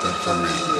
Perfeitamente.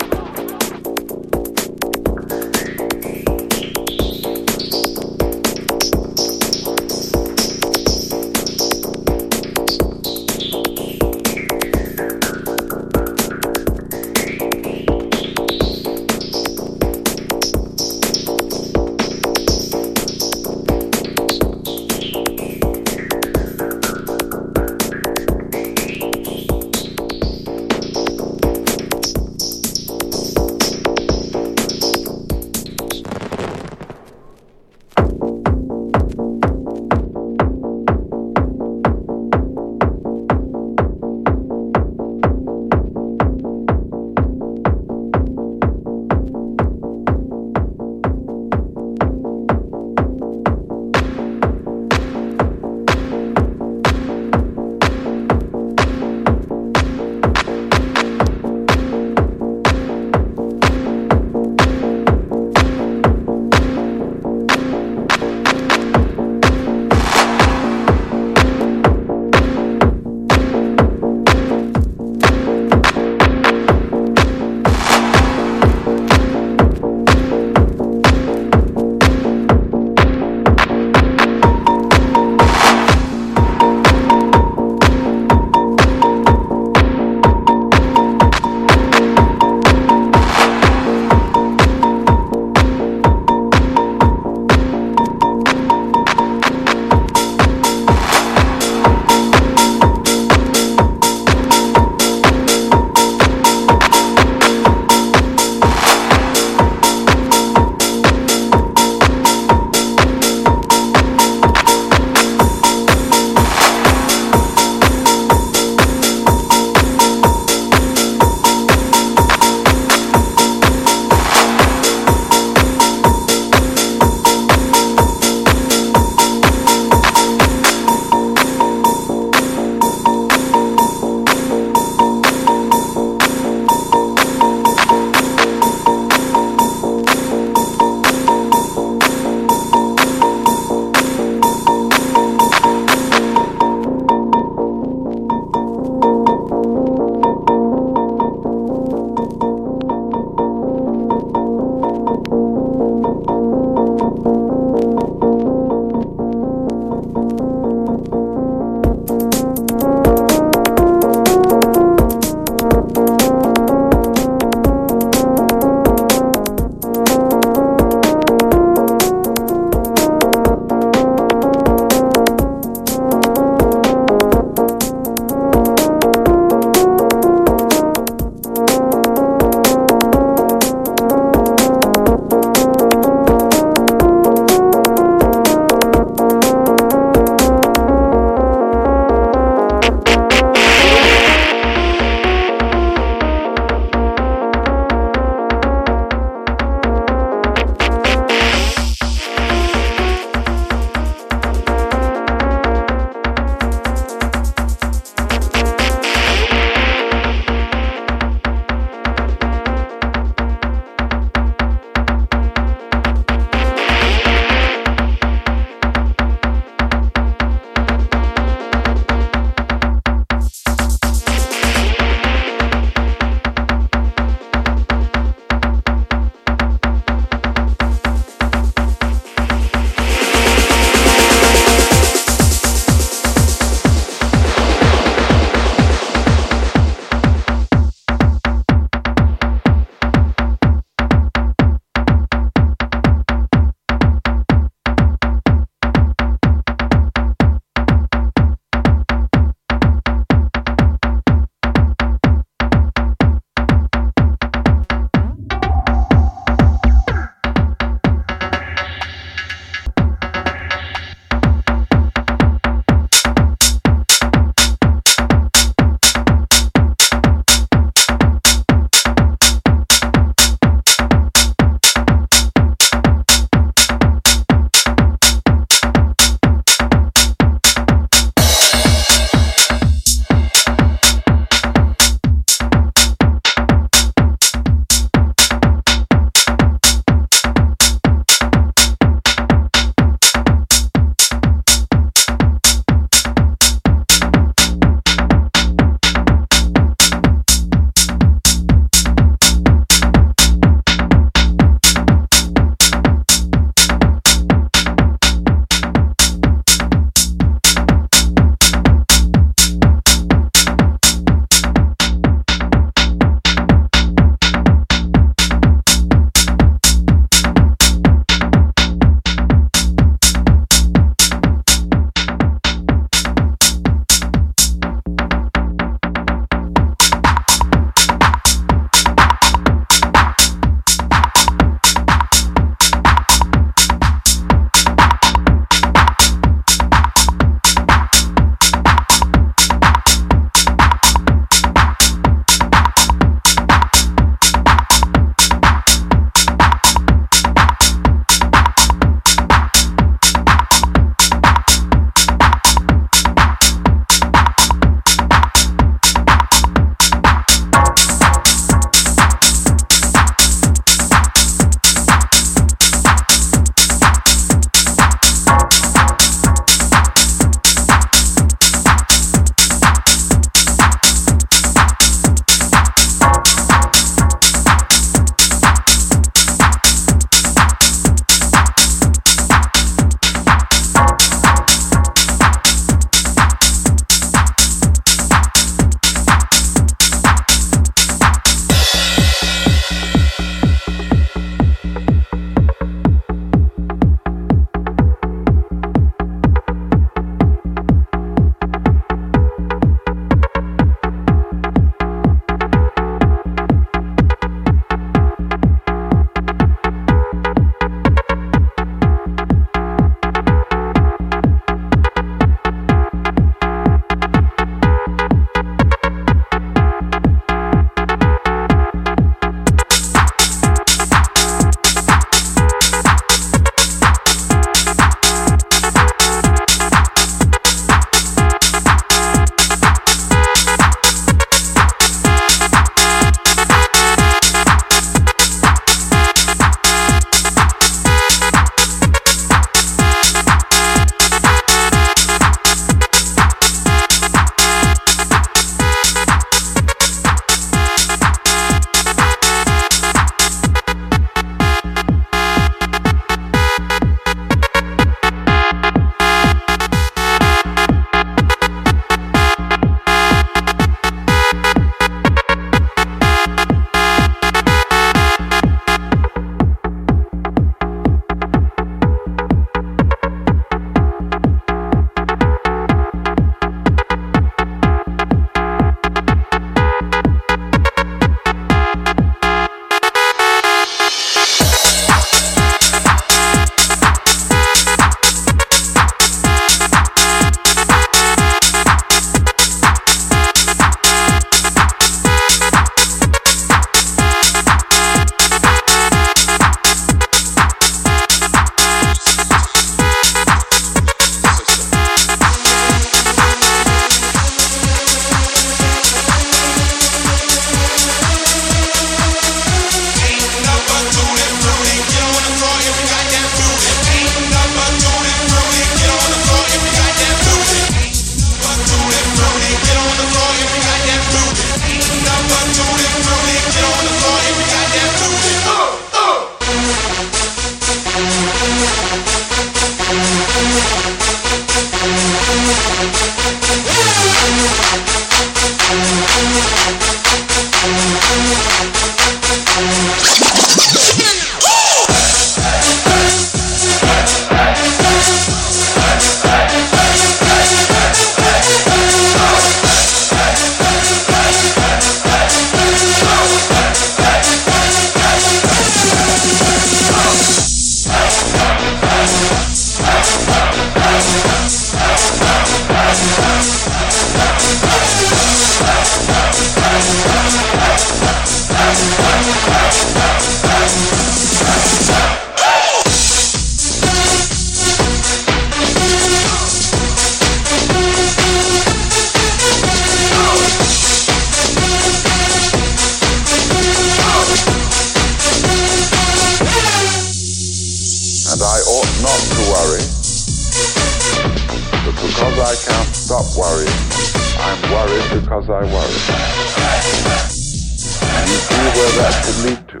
Where that could lead to.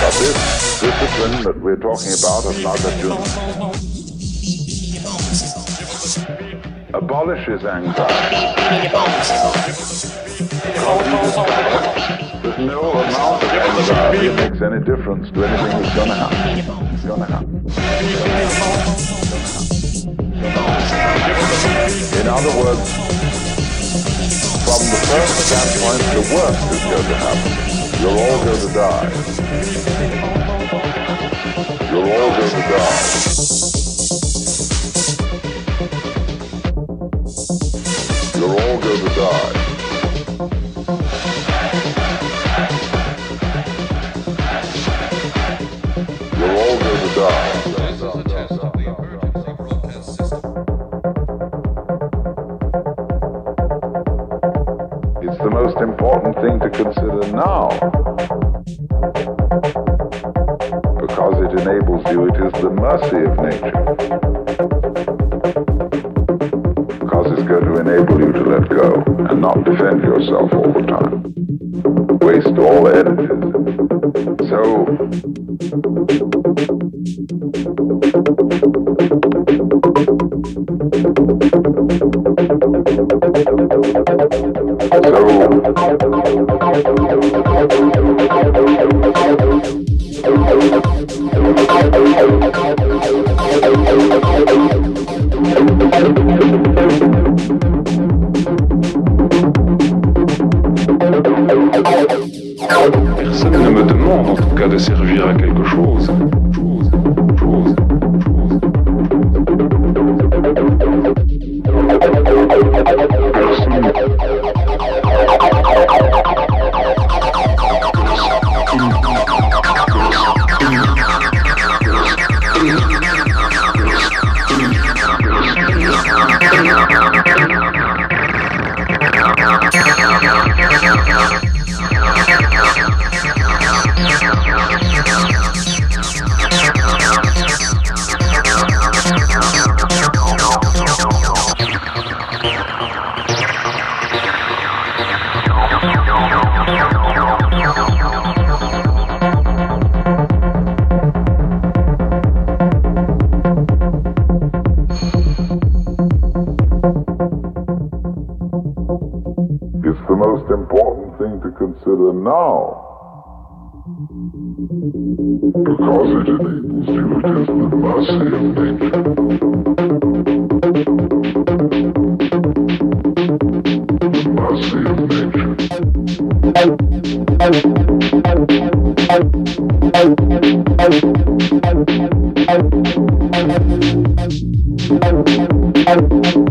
But this discipline that we're talking about of Nagarjuna abolishes anxiety. There's no amount of anxiety that makes any difference to anything that's gonna happen. It's gonna happen. In other words, from the first standpoint, the worst is going to happen. You're all going to die. You're all going to die. You're all going to die. The mercy of nature. Because it's going to enable you to let go and not defend yourself The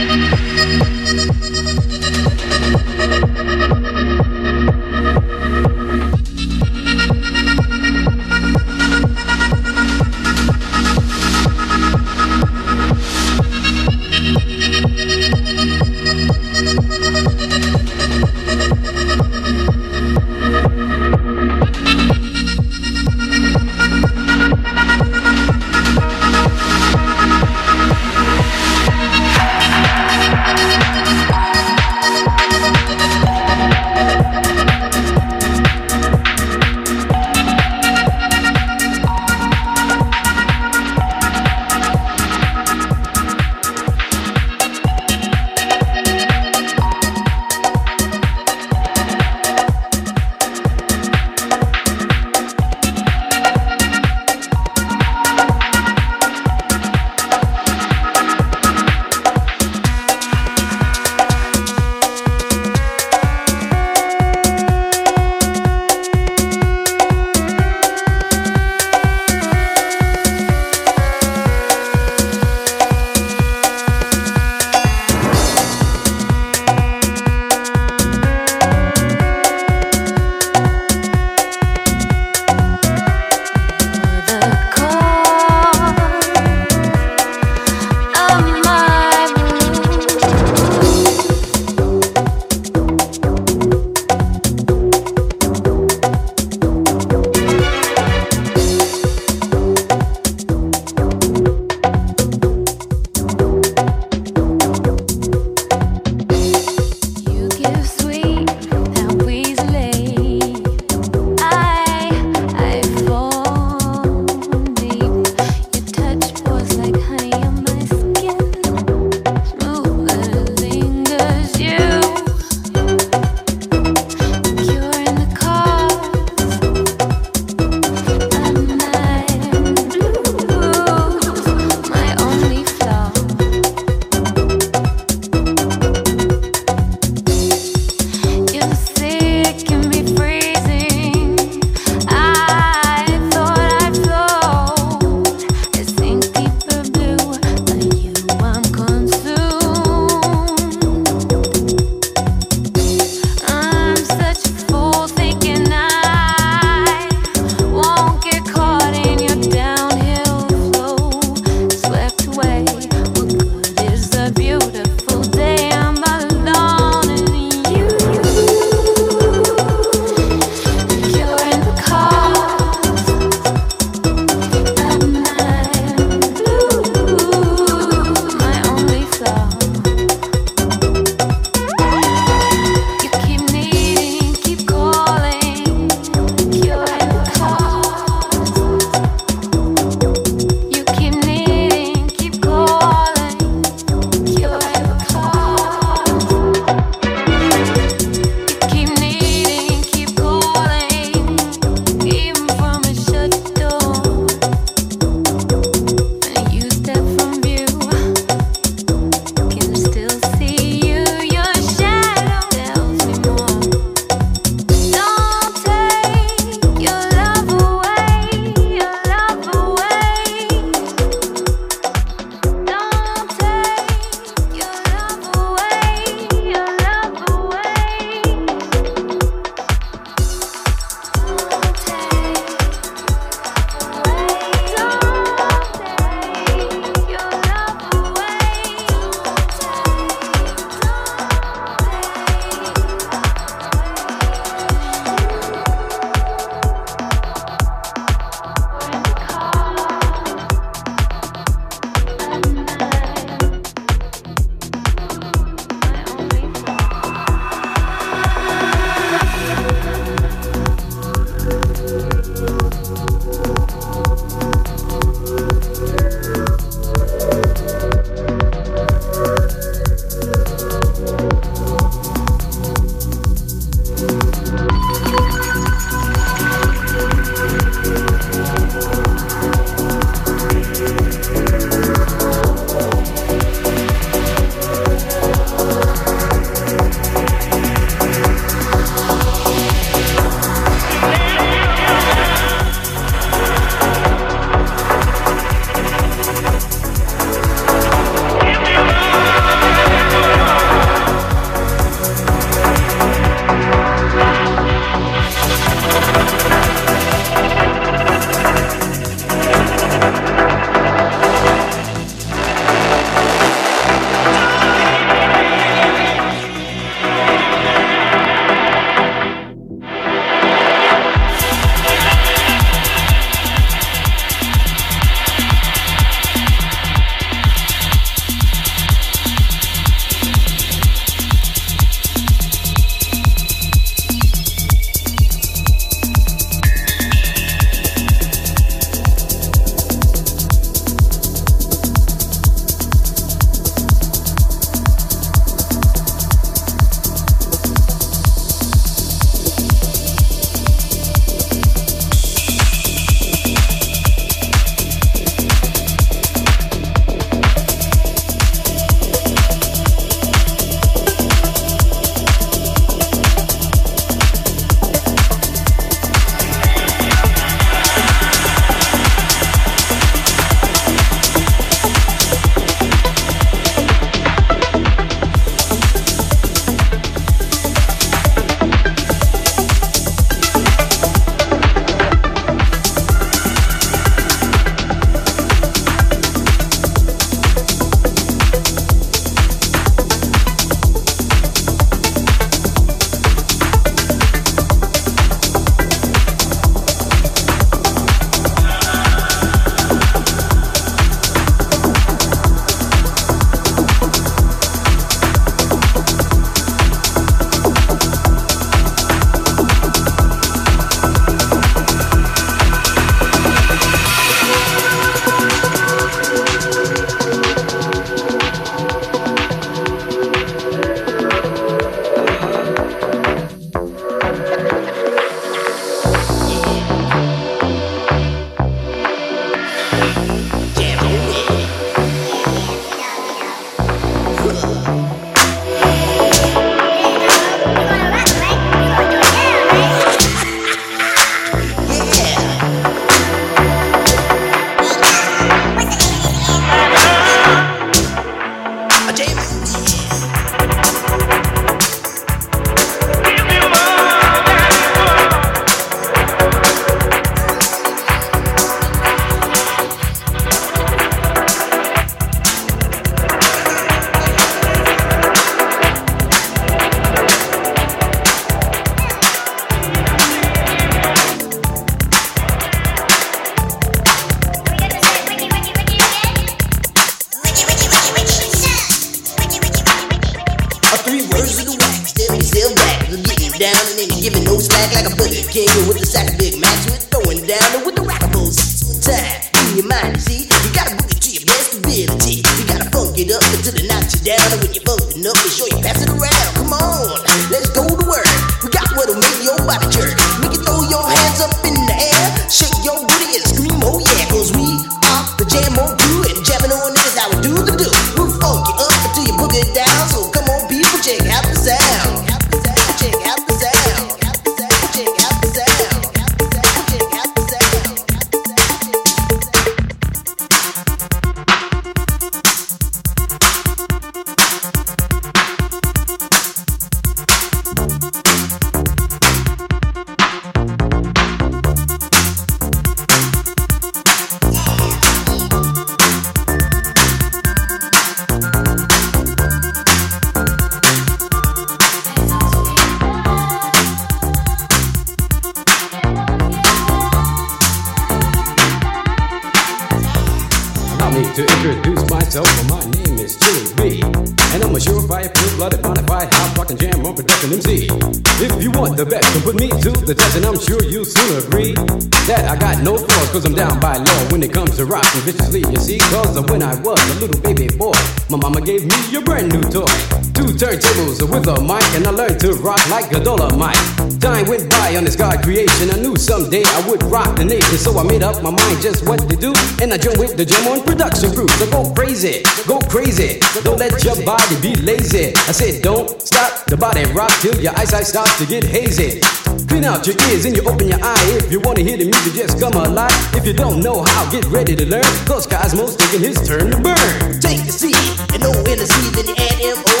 When I was a little baby boy, my mama gave me a brand new toy. Two turntables with a mic, and I learned to rock like a dollar mic. Time went by on this God creation. I knew someday I would rock the nation, so I made up my mind just what to do. And I joined with the Jam On Production crew. So go crazy, go crazy. Don't let your body be lazy. I said, don't stop the body rock till your eyesight starts to get hazy. Clean out your ears and you open your eye. If you wanna hear the music, just come alive. If you don't know how, get ready to learn. Cause Cozmo's taking his turn to burn. Take a seat and no energy, then you add M-O.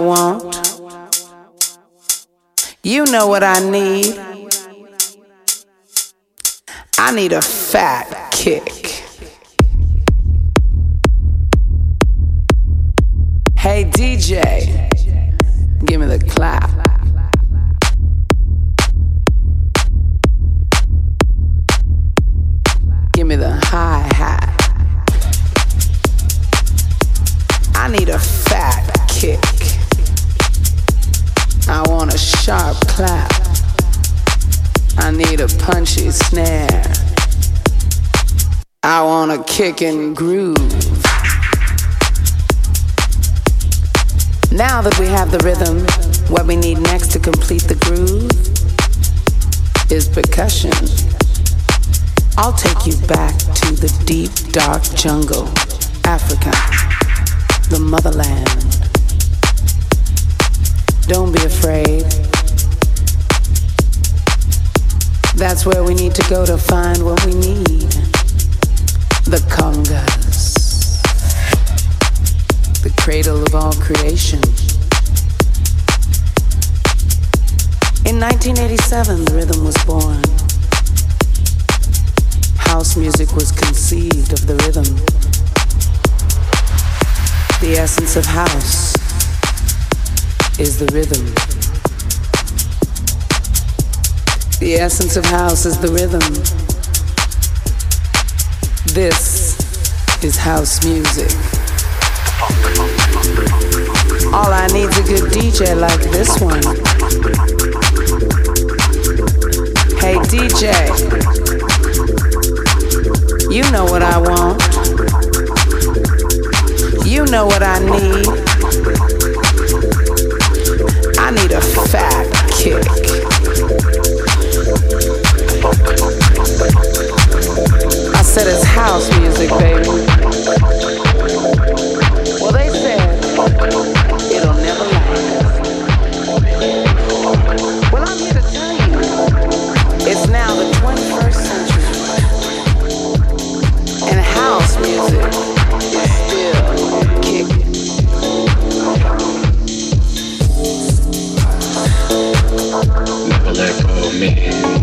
Know I want a kick and groove. Now that we have the rhythm, what we need next to complete the groove is percussion. I'll take you back to the deep, dark jungle, Africa, the motherland. Don't be afraid. That's where we need to go to find what we need. The congas, the cradle of all creation. In 1987, the rhythm was born. House music was conceived of the rhythm The essence of house is the rhythm. The essence of house is the rhythm. This is house music. All I need's a good DJ like this one. Hey DJ, you know what I want. You know what I need. I need a fat kick. Said it's house music, baby. Well, they said it'll never last. Well, I'm here to tell you, it's now the 21st century, and house music is still kicking. Never let go of me.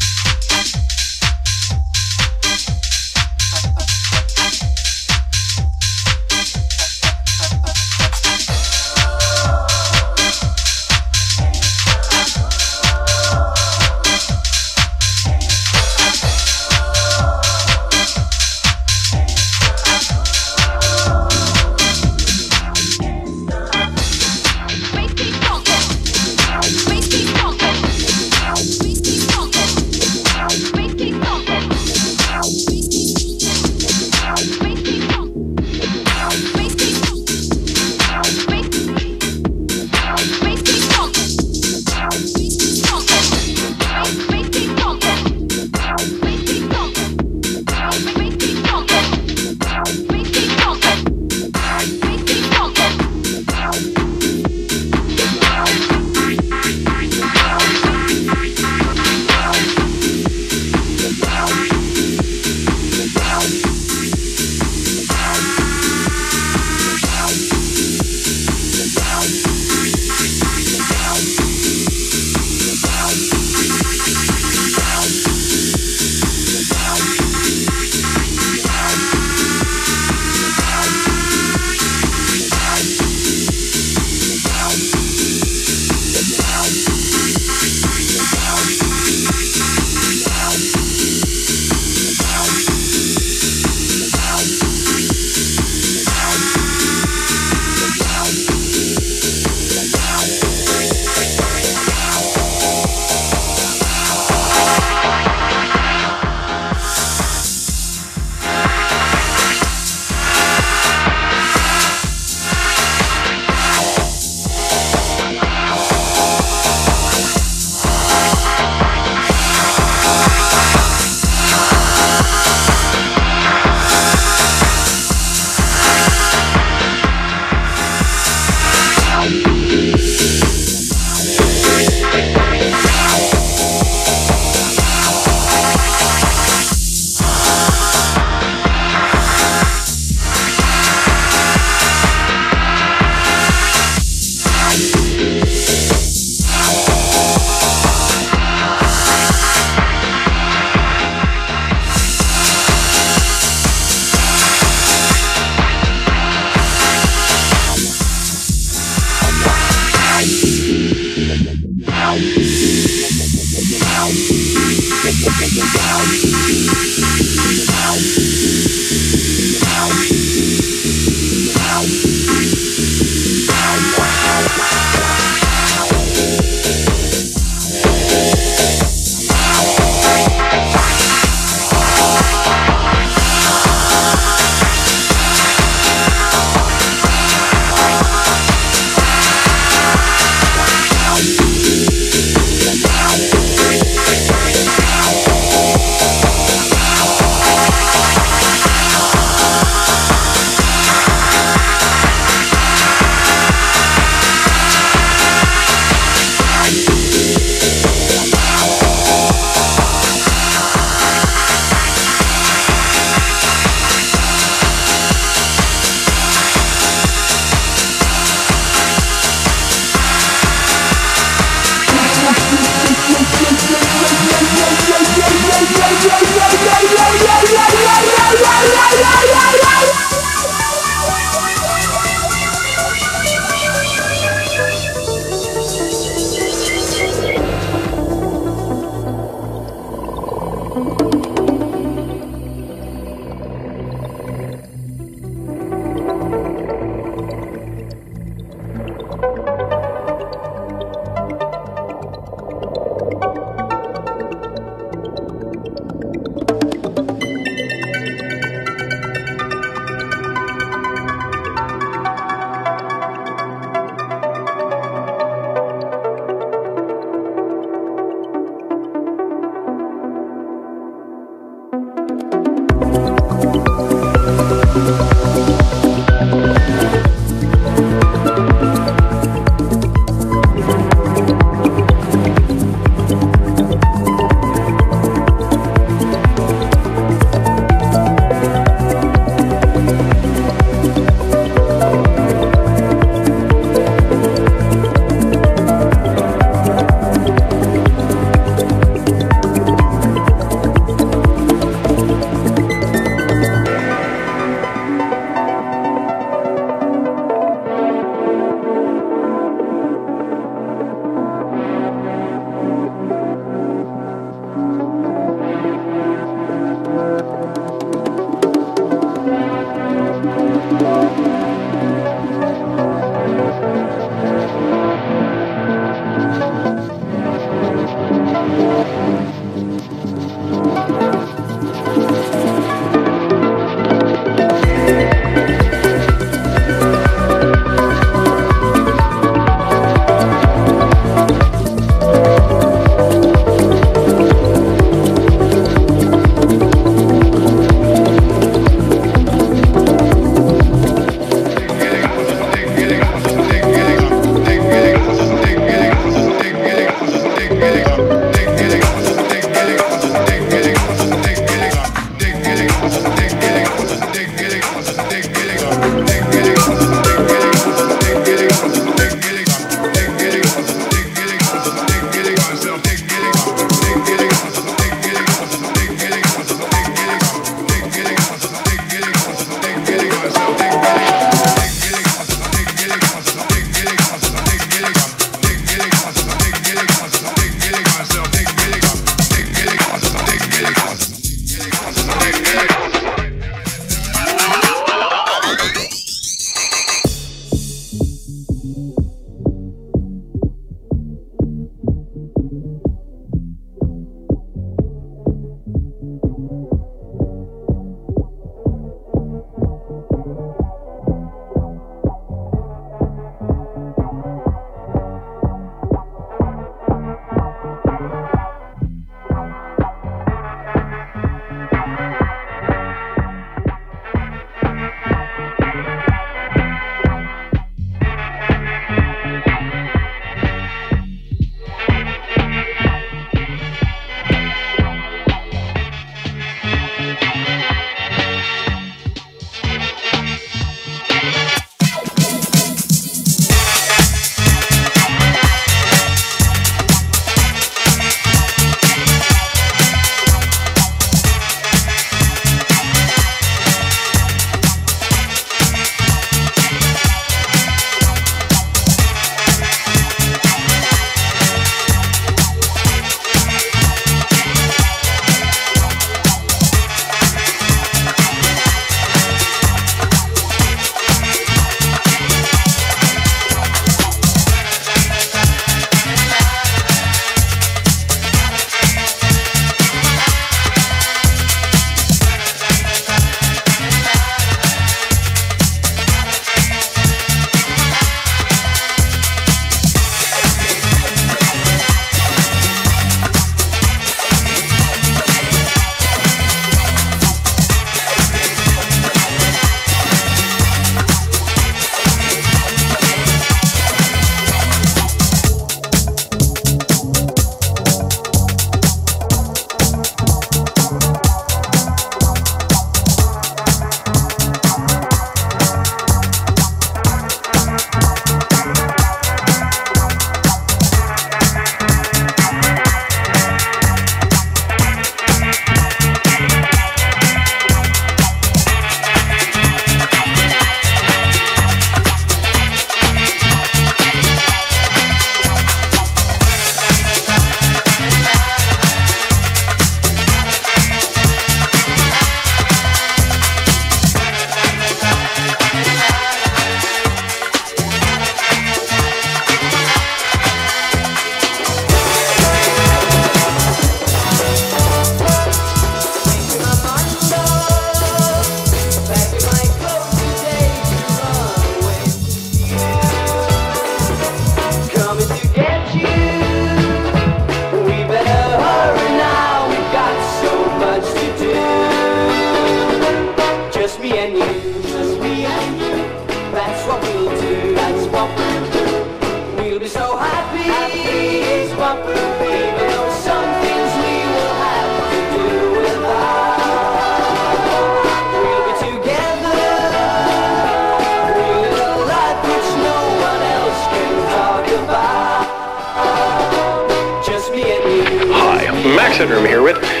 Max Headroom here with. This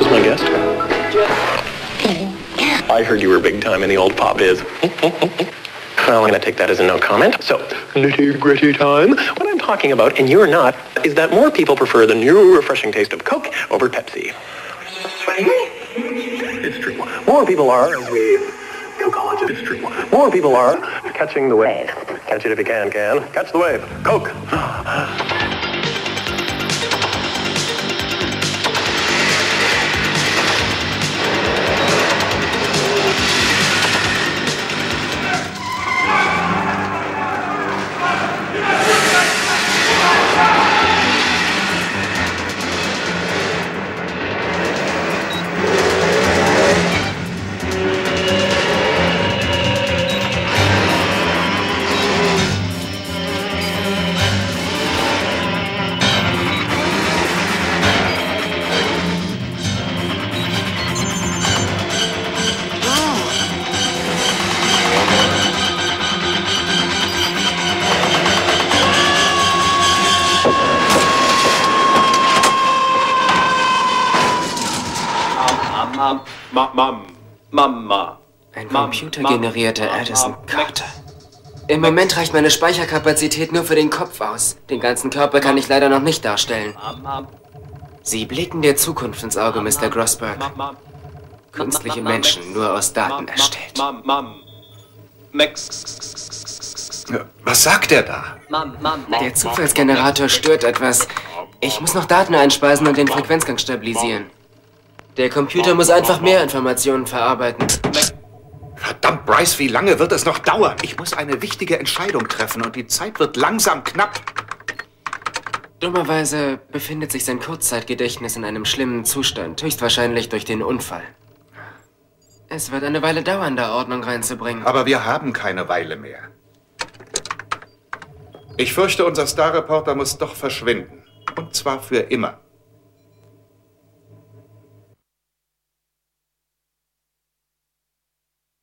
is my guest. I heard you were big time in the old pop biz. Well, I'm going to take that as a no comment. So, nitty gritty time. What I'm talking about, and you're not, is that more people prefer the new refreshing taste of Coke over Pepsi. It's true. More people are, as we Cokeologists, it's true. More people are catching the wave. Catch it if you can, can. Catch the wave. Coke. Computergenerierte Addison Carter. Im Moment reicht meine Speicherkapazität nur für den Kopf aus. Den ganzen Körper kann ich leider noch nicht darstellen. Sie blicken der Zukunft ins Auge, Mr. Grossberg. Künstliche Menschen nur aus Daten erstellt. Was sagt er da? Der Zufallsgenerator stört etwas. Ich muss noch Daten einspeisen und den Frequenzgang stabilisieren. Der Computer muss einfach mehr Informationen verarbeiten. Verdammt, Bryce, wie lange wird es noch dauern? Ich muss eine wichtige Entscheidung treffen und die Zeit wird langsam knapp. Dummerweise befindet sich sein Kurzzeitgedächtnis in einem schlimmen Zustand, höchstwahrscheinlich durch den Unfall. Es wird eine Weile dauern, da Ordnung reinzubringen. Aber wir haben keine Weile mehr. Ich fürchte, unser Starreporter muss doch verschwinden. Und zwar für immer.